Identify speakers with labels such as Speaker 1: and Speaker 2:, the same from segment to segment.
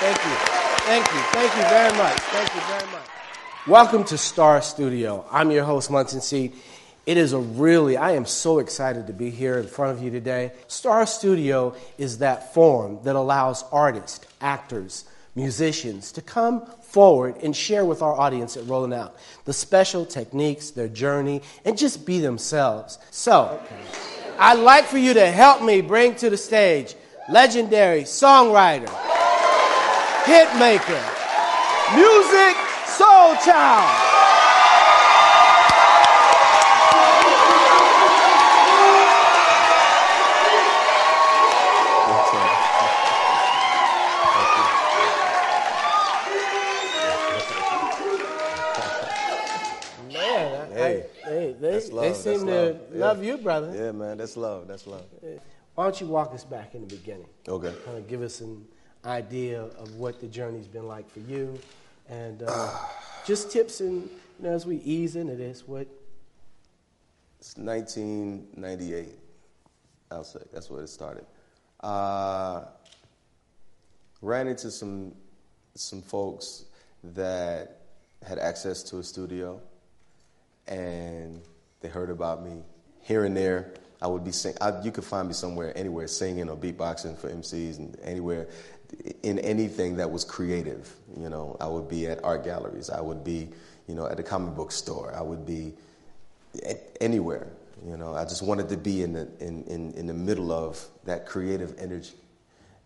Speaker 1: thank you, thank you, thank you, very much, thank you very much. Welcome to Star Studio. I'm your host, Munson C. It is a really, I am so excited to be here in front of you today. Star Studio is that forum that allows artists, actors, musicians to come forward and share with our audience at Rolling Out the special techniques, their journey, and just be themselves. So, I'd like for you to help me bring to the stage legendary songwriter, hit maker, music soul child. Man, I-
Speaker 2: Hey,
Speaker 1: I- they, they,
Speaker 2: that's love,
Speaker 1: they seem
Speaker 2: that's
Speaker 1: to
Speaker 2: love. Yeah.
Speaker 1: love you, brother.
Speaker 2: Yeah, man, that's love. That's love.
Speaker 1: Why don't you walk us back in the beginning?
Speaker 2: Okay.
Speaker 1: Kind of give us an idea of what the journey's been like for you, and uh, just tips and you know, as we ease into this, what
Speaker 2: It's 1998. I'll say that's where it started. Uh, ran into some some folks that had access to a studio, and they heard about me. Here and there, I would be sing. I, you could find me somewhere, anywhere, singing or beatboxing for MCs, and anywhere, in anything that was creative. You know, I would be at art galleries. I would be, you know, at a comic book store. I would be anywhere. You know, I just wanted to be in the in, in, in the middle of that creative energy.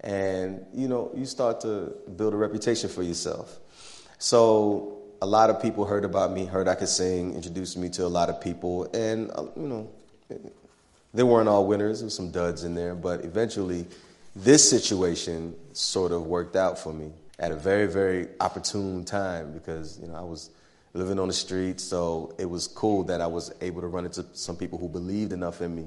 Speaker 2: And you know, you start to build a reputation for yourself. So a lot of people heard about me, heard I could sing, introduced me to a lot of people, and uh, you know, they weren't all winners. There was some duds in there, but eventually, this situation sort of worked out for me at a very, very opportune time because you know I was living on the street, so it was cool that I was able to run into some people who believed enough in me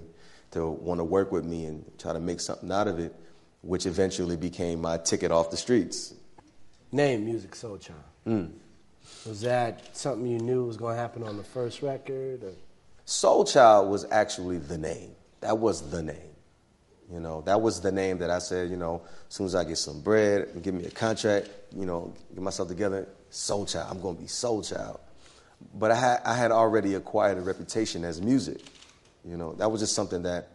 Speaker 2: to want to work with me and try to make something out of it, which eventually became my ticket off the streets.
Speaker 1: name Musiq Soulchild?
Speaker 2: Hmm.
Speaker 1: Was that something you knew was going to happen on the first record? Or?
Speaker 2: Soulchild was actually the name. That was the name. You know, that was the name that I said, you know, as soon as I get some bread give me a contract, you know, get myself together, Soulchild. I'm going to be Soulchild. But I had, I had already acquired a reputation as Musiq. You know, that was just something that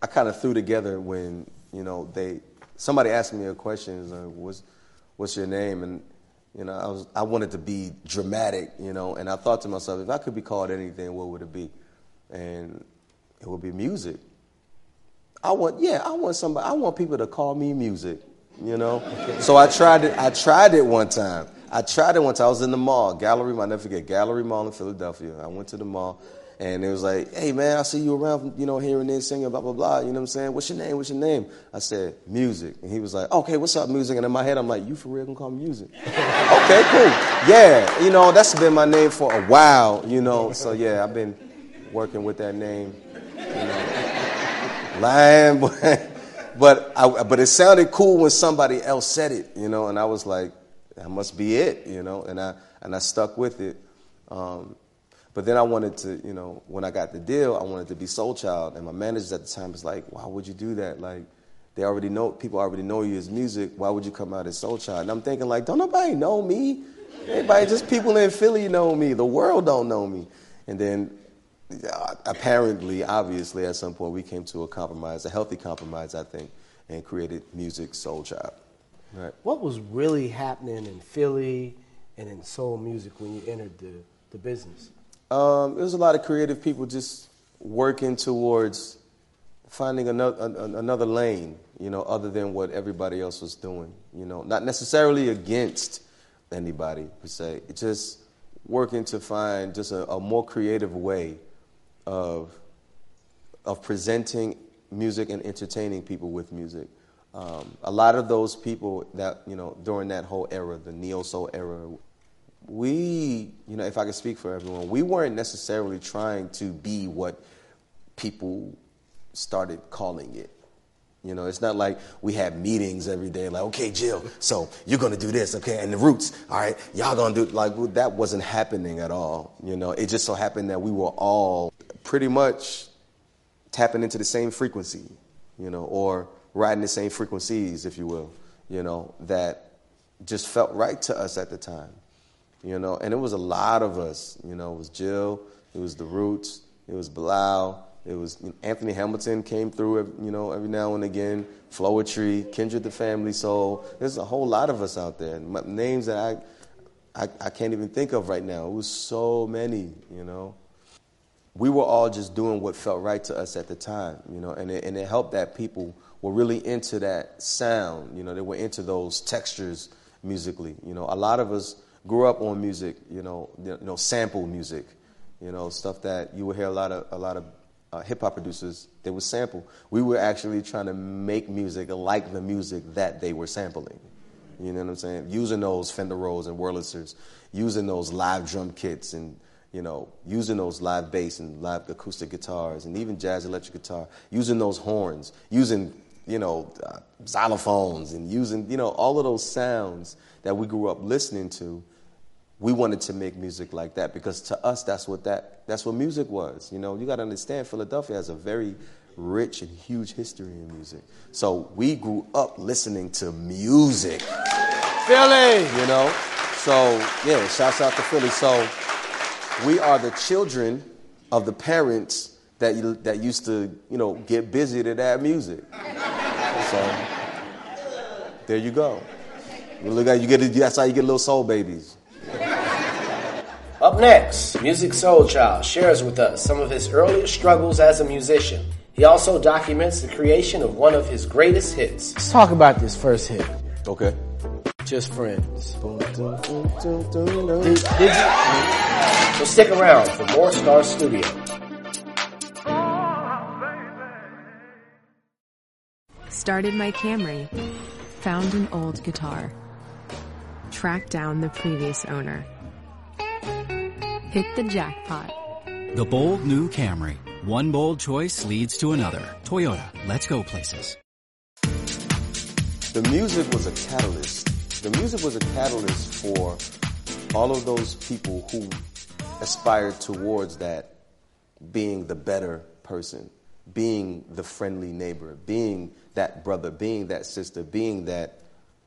Speaker 2: I kind of threw together when, you know, they, somebody asked me a question, like, what's, what's your name? And, you know, I, was, I wanted to be dramatic, you know, and I thought to myself, if I could be called anything, what would it be? And it would be Musiq. I want, yeah, I want somebody, I want people to call me Musiq, you know? so I tried it, I tried it one time. I tried it one time. I was in the mall, Gallery, I'll never forget, Gallery Mall in Philadelphia. I went to the mall and it was like, hey man, I see you around, you know, here and there singing, blah, blah, blah. You know what I'm saying? What's your name? What's your name? I said, Musiq. And he was like, okay, what's up, Musiq? And in my head, I'm like, you for real gonna call me Musiq? okay, cool. Yeah, you know, that's been my name for a while, you know. So yeah, I've been working with that name. Lying, but but I, but it sounded cool when somebody else said it, you know, and I was like, that must be it, you know, and I and I stuck with it. Um, but then I wanted to, you know, when I got the deal, I wanted to be Soulchild, and my managers at the time was like, "Why would you do that? Like, they already know people already know you as Musiq. Why would you come out as Soulchild?" And I'm thinking like, don't nobody know me. Everybody, just people in Philly know me. The world don't know me. And then apparently, obviously, at some point, we came to a compromise, a healthy compromise, I think, and created Musiq Soulchild. Right.
Speaker 1: What was really happening in Philly and in soul music when you entered the, the business?
Speaker 2: Um, there was a lot of creative people just working towards finding another, another lane, you know, other than what everybody else was doing. You know, not necessarily against anybody per se, just working to find just a, a more creative way of of presenting music and entertaining people with music. Um, a lot of those people that you know during that whole era, the neo soul era, we, you know, if I could speak for everyone, we weren't necessarily trying to be what people started calling it. You know, it's not like we had meetings every day, like, okay, Jill, so you're gonna do this, okay, and the roots, all right, y'all gonna do like that wasn't happening at all. You know, it just so happened that we were all pretty much tapping into the same frequency, you know, or riding the same frequencies, if you will, you know, that just felt right to us at the time, you know. And it was a lot of us, you know. It was Jill, it was the Roots, it was Bilal, it was you know, Anthony Hamilton came through, you know, every now and again. Floetry, Kindred the Family Soul. There's a whole lot of us out there. Names that I, I, I can't even think of right now. It was so many, you know we were all just doing what felt right to us at the time, you know, and it, and it helped that people were really into that sound, you know, they were into those textures musically, you know. A lot of us grew up on music, you know, you know, sample music, you know, stuff that you would hear a lot of a lot of uh, hip hop producers they would sample. We were actually trying to make music like the music that they were sampling. You know what I'm saying? Using those Fender Rhodes and Wurlitzers, using those live drum kits and you know, using those live bass and live acoustic guitars and even jazz electric guitar, using those horns, using, you know, uh, xylophones and using, you know, all of those sounds that we grew up listening to, we wanted to make music like that because to us that's what that that's what music was. You know, you got to understand Philadelphia has a very rich and huge history in music. So we grew up listening to music.
Speaker 1: Philly,
Speaker 2: you know. So yeah, shouts out to Philly. So we are the children of the parents that, that used to, you know, get busy to that music. So there you go. You look at you get that's how you get little soul babies.
Speaker 1: Up next, Musiq Soulchild shares with us some of his earliest struggles as a musician. He also documents the creation of one of his greatest hits. Let's talk about this first hit.
Speaker 2: Okay.
Speaker 1: Just friends. Did, did you? So stick around for more Star Studio.
Speaker 3: Started my Camry. Found an old guitar. Tracked down the previous owner. Hit the jackpot.
Speaker 4: The bold new Camry. One bold choice leads to another. Toyota, let's go places.
Speaker 2: The music was a catalyst. The music was a catalyst for all of those people who aspired towards that being the better person, being the friendly neighbor, being that brother, being that sister, being that,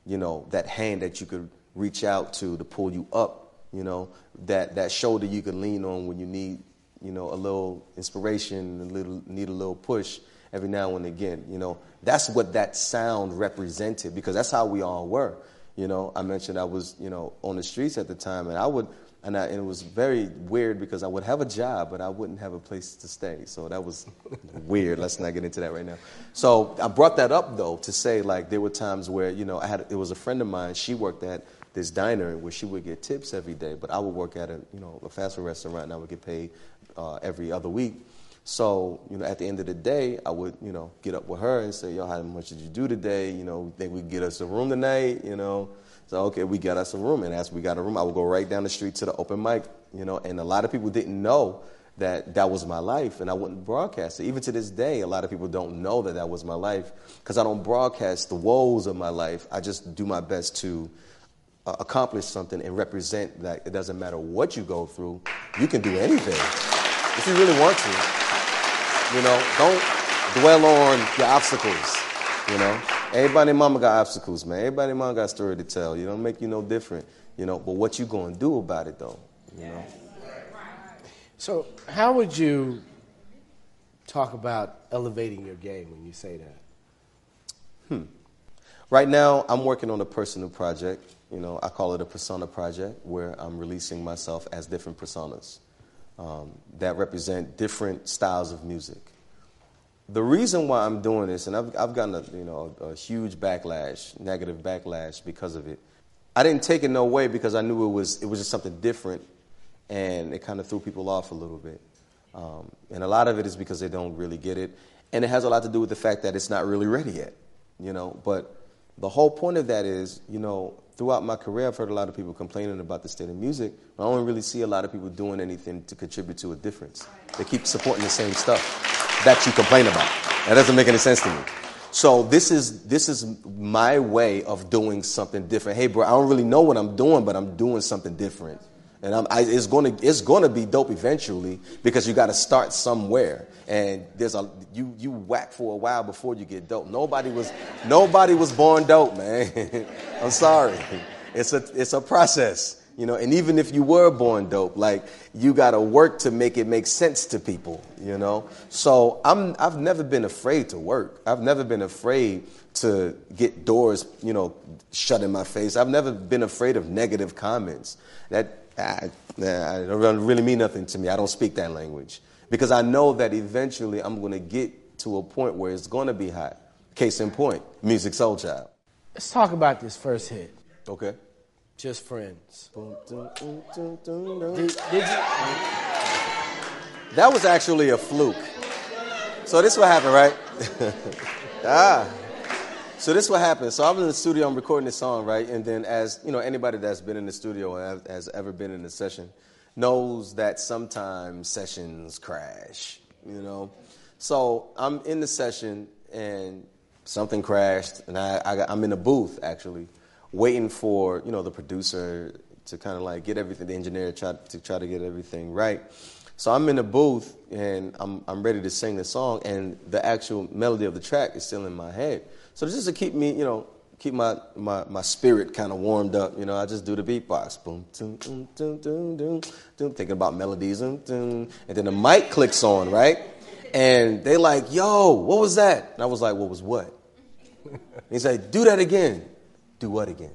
Speaker 2: you know, that hand that you could reach out to to pull you up, you know, that, that shoulder you can lean on when you need, you know, a little inspiration, a little, need a little push every now and again, you know. That's what that sound represented because that's how we all were. You know, I mentioned I was, you know, on the streets at the time and I would and, I, and, it was very weird because I would have a job, but I wouldn't have a place to stay. So that was weird. Let's not get into that right now. So I brought that up though to say like there were times where you know I had it was a friend of mine. She worked at this diner where she would get tips every day, but I would work at a you know a fast food restaurant and I would get paid uh, every other week. So you know at the end of the day, I would you know get up with her and say, "Yo, how much did you do today? You know, think we get us a room tonight? You know." So okay, we got us a room, and as we got a room, I would go right down the street to the open mic, you know. And a lot of people didn't know that that was my life, and I wouldn't broadcast it. Even to this day, a lot of people don't know that that was my life because I don't broadcast the woes of my life. I just do my best to uh, accomplish something and represent that it doesn't matter what you go through, you can do anything if you really want to. You know, don't dwell on your obstacles. You know, everybody mama got obstacles, man. Everybody mama got a story to tell. You don't make you no different. You know, but what you gonna do about it though? You know.
Speaker 1: So, how would you talk about elevating your game when you say that?
Speaker 2: Hmm. Right now, I'm working on a personal project. You know, I call it a persona project, where I'm releasing myself as different personas um, that represent different styles of music the reason why I'm doing this, and I've, I've gotten a, you know, a, huge backlash, negative backlash because of it. I didn't take it no way because I knew it was, it was just something different, and it kind of threw people off a little bit. Um, and a lot of it is because they don't really get it, and it has a lot to do with the fact that it's not really ready yet, you know. But the whole point of that is, you know, throughout my career, I've heard a lot of people complaining about the state of music. But I don't really see a lot of people doing anything to contribute to a difference. They keep supporting the same stuff that you complain about. That doesn't make any sense to me. So this is this is my way of doing something different. Hey, bro, I don't really know what I'm doing, but I'm doing something different. And I'm, I, it's going to it's going to be dope eventually because you got to start somewhere. And there's a you you whack for a while before you get dope. Nobody was nobody was born dope, man. I'm sorry. It's a it's a process. You know, and even if you were born dope, like you got to work to make it make sense to people. You know, so I'm I've never been afraid to work. I've never been afraid to get doors, you know, shut in my face. I've never been afraid of negative comments. That I, I don't really mean nothing to me. I don't speak that language because I know that eventually I'm going to get to a point where it's going to be hot. Case in point, Musiq Soulchild.
Speaker 1: Let's talk about this first hit.
Speaker 2: Okay.
Speaker 1: Just friends.
Speaker 2: Did-
Speaker 1: Did?
Speaker 2: That was actually a fluke. So this what happened, right? ah. So this is what happened. So I'm in the studio, I'm recording this song, right? And then as, you know, anybody that's been in the studio or has ever been in a session knows that sometimes sessions crash, you know? So I'm in the session and something crashed and I, I I'm in a booth actually waiting for, you know, the producer to kind of like get everything, the engineer try, to try to get everything right. So I'm in the booth and I'm, I'm ready to sing the song, and the actual melody of the track is still in my head. So just to keep me, you know, keep my, my, my spirit kind of warmed up, you know, I just do the beatbox. Boom, doom, doom, doom, doom, doom, doom, thinking about melodies, doom, doom. and then the mic clicks on, right? And they like, yo, what was that? And I was like, what was what? And he said, do that again. Do what again?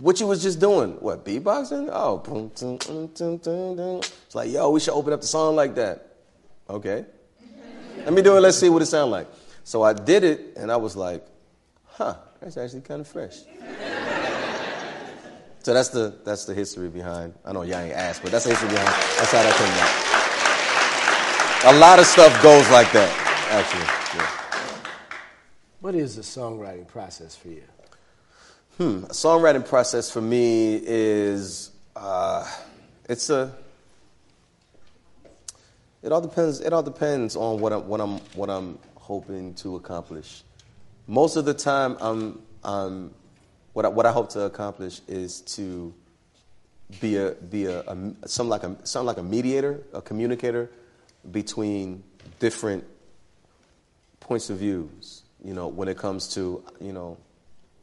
Speaker 2: What you was just doing? What beatboxing? Oh. It's like, yo, we should open up the song like that. Okay, let me do it. Let's see what it sounds like. So I did it, and I was like, huh, that's actually kind of fresh. so that's the that's the history behind. I know y'all ain't asked, but that's the history behind. That's how that came out. A lot of stuff goes like that, actually. Yeah.
Speaker 1: What is the songwriting process for you?
Speaker 2: Hmm. Songwriting process for me is uh, it's a. It all depends. It all depends on what I'm what I'm what I'm hoping to accomplish. Most of the time, I'm I'm what I, what I hope to accomplish is to be a be a, a some like a some like a mediator, a communicator between different points of views. You know, when it comes to you know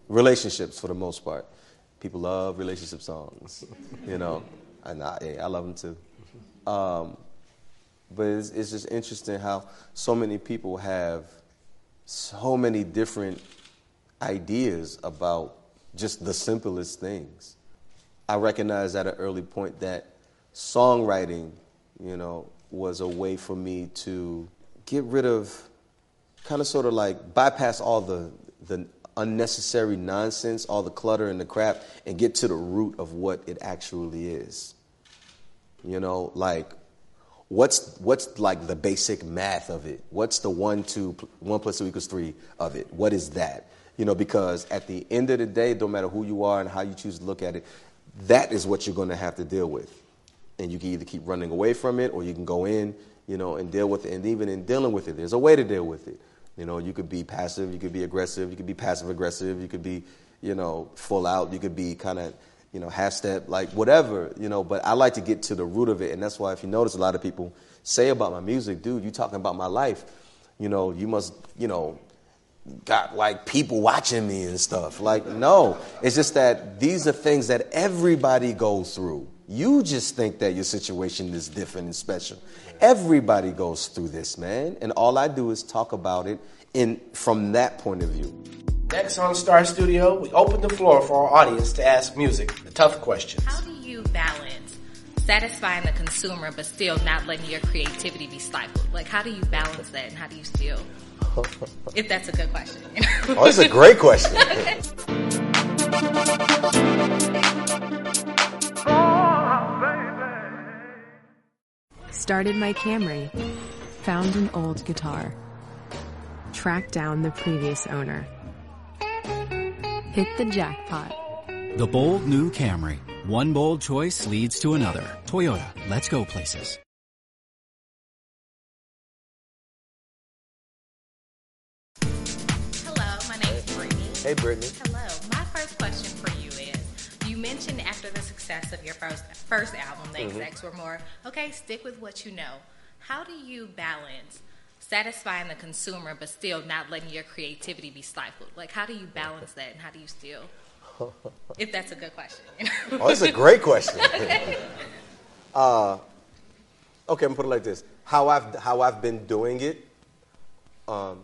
Speaker 2: relationships for the most part. People love relationship songs, you know, and I, hey, I love them too. Um, but it's, it's just interesting how so many people have so many different ideas about just the simplest things. I recognized at an early point that songwriting, you know, was a way for me to get rid of, kind of sort of like bypass all the the unnecessary nonsense, all the clutter and the crap, and get to the root of what it actually is. You know, like what's what's like the basic math of it? What's the one two one plus two equals three of it? What is that? You know, because at the end of the day, no matter who you are and how you choose to look at it, that is what you're going to have to deal with. And you can either keep running away from it, or you can go in, you know, and deal with it. And even in dealing with it, there's a way to deal with it. You know, you could be passive, you could be aggressive, you could be passive aggressive, you could be, you know, full out, you could be kind of, you know, half step, like whatever, you know. But I like to get to the root of it, and that's why if you notice, a lot of people say about my music, dude, you talking about my life, you know, you must, you know, got like people watching me and stuff. Like, no, it's just that these are things that everybody goes through. You just think that your situation is different and special. Everybody goes through this, man. And all I do is talk about it in from that point of view.
Speaker 1: Next on Star Studio, we open the floor for our audience to ask Musiq the tough questions.
Speaker 5: How do you balance satisfying the consumer but still not letting your creativity be stifled? Like, how do you balance that and how do you still, if that's a good question? You know?
Speaker 2: Oh, that's a great question.
Speaker 3: Started my Camry. Found an old guitar. Tracked down the previous owner. Hit the jackpot.
Speaker 4: The bold new Camry. One bold choice leads to another. Toyota, let's go places.
Speaker 5: Hello, my name's Brittany.
Speaker 2: hey, Brittany.
Speaker 5: Hello. My first question for mentioned after the success of your first first album, the
Speaker 2: Mm-hmm.
Speaker 5: execs were more okay. Stick with what you know. How do you balance satisfying the consumer but still not letting your creativity be stifled? Like, how do you balance that, and how do you still? If that's a good question.
Speaker 2: Oh, that's a great question. uh, okay, I'm gonna put it like this: how I've how I've been doing it. Um,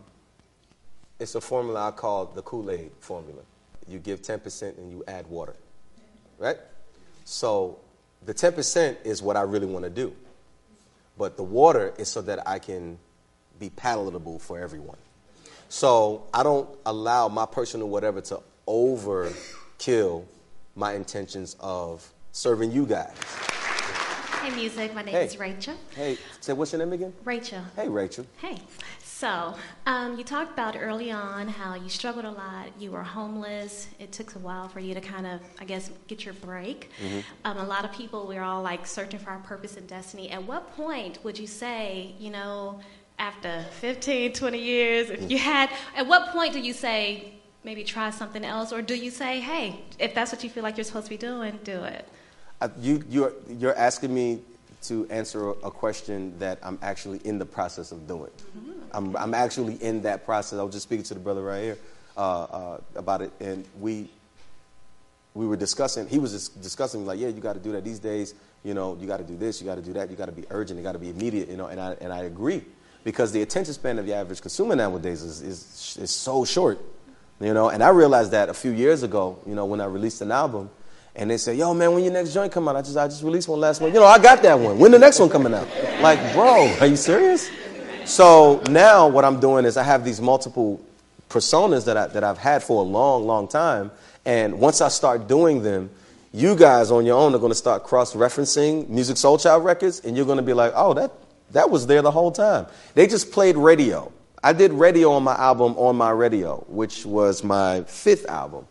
Speaker 2: it's a formula I call the Kool Aid formula. You give 10% and you add water, right? So the 10% is what I really want to do, but the water is so that I can be palatable for everyone. So I don't allow my personal whatever to overkill my intentions of serving you guys.
Speaker 6: Hey, Musiq. My name
Speaker 2: Hey.
Speaker 6: is Rachel.
Speaker 2: Hey, say what's your name again?
Speaker 6: Rachel.
Speaker 2: Hey, Rachel.
Speaker 6: Hey. So, um, you talked about early on how you struggled a lot. You were homeless. It took a while for you to kind of, I guess, get your break.
Speaker 2: Mm-hmm.
Speaker 6: Um, a lot of people, we're all like searching for our purpose and destiny. At what point would you say, you know, after 15, 20 years, if you had, at what point do you say, maybe try something else? Or do you say, hey, if that's what you feel like you're supposed to be doing, do it?
Speaker 2: I, you, you're, you're asking me to answer a, question that I'm actually in the process of doing. I'm, I'm actually in that process. I was just speaking to the brother right here uh, uh, about it, and we we were discussing. He was just discussing like, yeah, you got to do that these days. You know, you got to do this, you got to do that, you got to be urgent, you got to be immediate. You know, and I and I agree because the attention span of the average consumer nowadays is is, is so short. You know, and I realized that a few years ago. You know, when I released an album. And they say, "Yo, man, when your next joint come out?" I just, I just released one last one. You know, I got that one. When the next one coming out? Like, bro, are you serious? So now what I'm doing is I have these multiple personas that, I, that I've had for a long, long time. And once I start doing them, you guys on your own are going to start cross-referencing Musiq Soulchild records, and you're going to be like, oh, that, that was there the whole time. They just played radio. I did radio on my album On My Radio, which was my fifth album.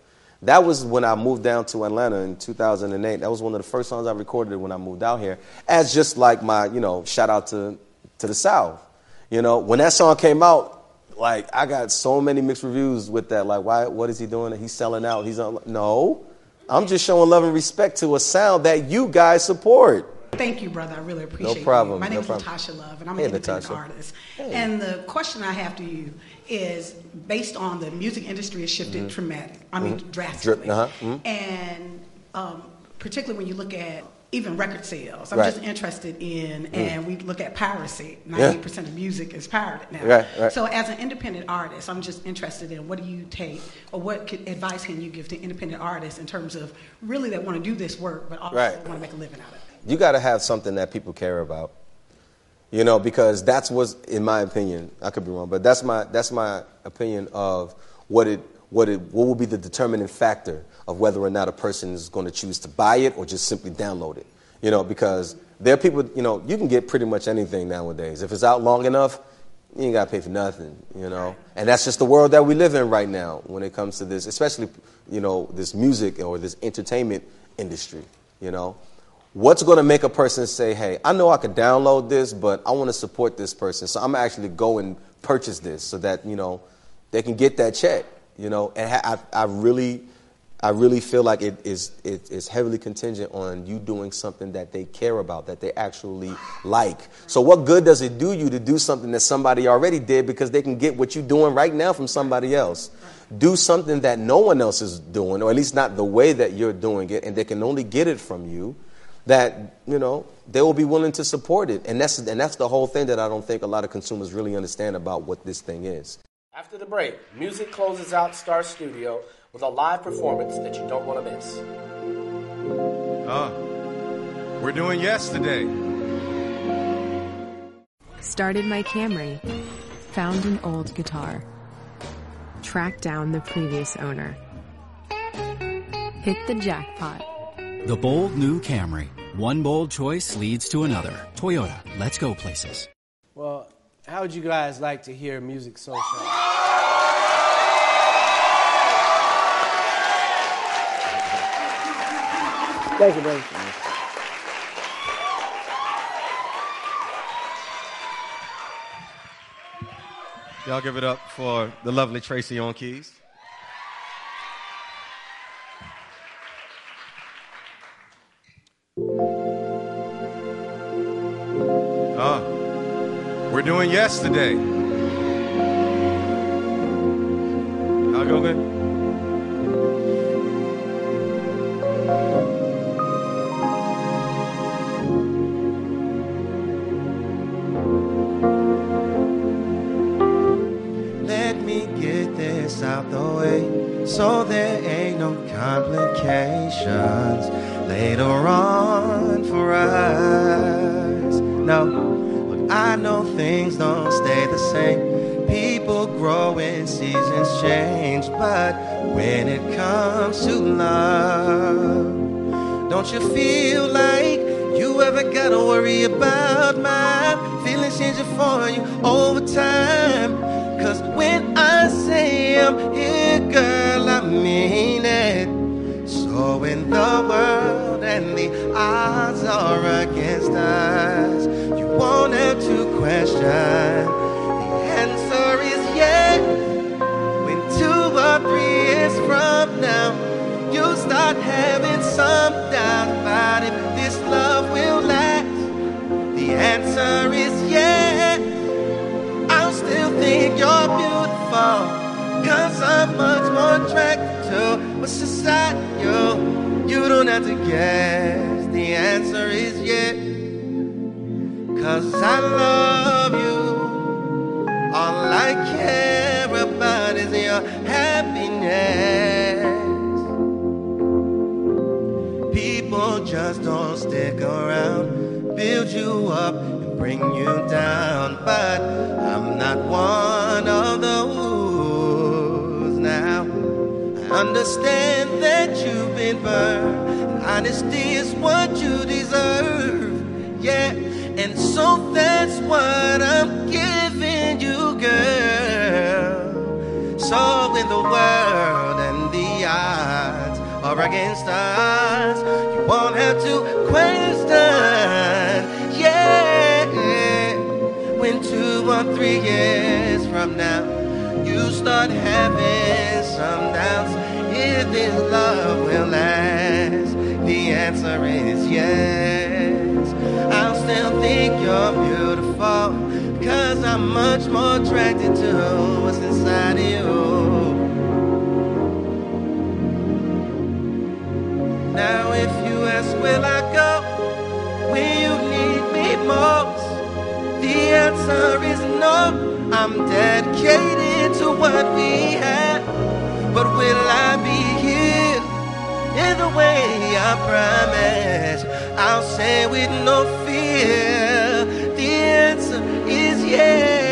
Speaker 2: That was when I moved down to Atlanta in 2008. That was one of the first songs I recorded when I moved out here, as just like my, you know, shout out to, to the South. You know, when that song came out, like I got so many mixed reviews with that. Like, why? What is he doing? He's selling out. He's on. No, I'm just showing love and respect to a sound that you guys support.
Speaker 7: Thank you, brother. I really appreciate it.
Speaker 2: problem,
Speaker 7: My
Speaker 2: no
Speaker 7: name is
Speaker 2: problem.
Speaker 7: Natasha Love, and I'm
Speaker 2: Hey,
Speaker 7: an independent
Speaker 2: Natasha.
Speaker 7: artist. And the question I have to you is based on the music industry has shifted dramatic. I mean, drastically.
Speaker 2: Mm-hmm. uh-huh, mhm.
Speaker 7: And um, particularly when you look at even record sales, I'm
Speaker 2: Right.
Speaker 7: Just interested in, and we look at piracy. 90% of music is pirated now.
Speaker 2: Right, right.
Speaker 7: So as an independent artist, I'm just interested in what do you take, or what could, advice can you give to independent artists in terms of really that want to do this work, but also want to make a living out of it.
Speaker 2: you got to have something that people care about. You know, because that's what's, in my opinion, I could be wrong, but that's my that's my opinion of what it what it what will be the determining factor of whether or not a person is going to choose to buy it or just simply download it. You know, because there are people, you know, you can get pretty much anything nowadays. If it's out long enough, you ain't got to pay for nothing, you know. And that's just the world that we live in right now when it comes to this, especially, you know, this music or this entertainment industry, you know. What's going to make a person say, hey, I know I could download this, but I want to support this person, so I'm actually go and purchase this so that, you know, they can get that check, you know. And I, I really, I really feel like it is it is heavily contingent on you doing something that they care about, that they actually like. So what good does it do you to do something that somebody already did because they can get what you're doing right now from somebody else? Do something that no one else is doing, or at least not the way that you're doing it, and they can only get it from you. That you know they will be willing to support it, and that's and that's the whole thing that I don't think a lot of consumers really understand about what this thing is.
Speaker 1: After the break, Musiq closes out Star Studio with a live performance that you don't want to miss.
Speaker 8: Oh, we're doing yesterday.
Speaker 3: Started my Camry. Found an old guitar. Tracked down the previous owner. Hit the jackpot.
Speaker 4: The bold new Camry. One bold choice leads to another. Toyota, let's go places.
Speaker 1: Well, how would you guys like to hear music so show? Thank you, brother.
Speaker 8: Y'all give it up for the lovely Tracy on keys. Doing yesterday. I'll go good.
Speaker 2: Let me get this out the way so there ain't no complications later on for us. No, things don't stay the same. People grow and seasons change, but when it comes to love, don't you feel like you ever gotta worry about my feelings changing for you over time? Cause when I say I'm here, girl, I mean it. So when the world and the odds are against us, won't have to question. The answer is yes. When two or three years from now, you start having some doubt about if this love will last. The answer is yes. I'll still think you're beautiful. Cause I'm much more attracted to what's inside you. You don't have to guess. The answer is yes. Cause I love you. All I care about is your happiness. People just don't stick around, build you up and bring you down. But I'm not one of those now. I understand that you've been burned, honesty is what you deserve. Yeah, and so that's what I'm giving you, girl. So when the world and the odds are against us, you won't have to question. Yeah, when two or three years from now you start having some doubts if this love will last, the answer is yes. I'll still think you're beautiful. Cause I'm much more attracted to what's inside of you. Now, if you ask, will I go? Will you need me most? The answer is no. I'm dedicated to what we have. But will I be in the way I promise? I'll say with no fear. The answer is yeah,